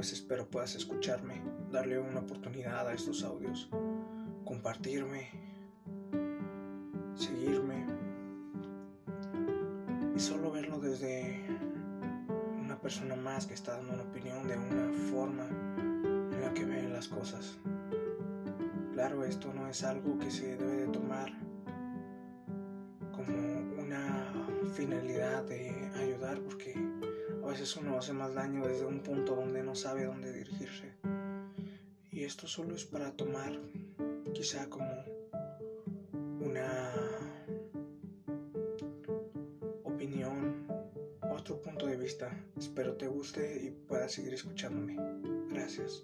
pues espero puedas escucharme, darle una oportunidad a estos audios, compartirme, seguirme y solo verlo desde una persona más que está dando una opinión de una forma en la que ve las cosas. Claro, esto no es algo que se debe de tomar como una finalidad de ayudar veces uno hace más daño desde un punto donde no sabe dónde dirigirse. Y esto solo es para tomar quizá como una opinión, otro punto de vista. Espero te guste y puedas seguir escuchándome. Gracias.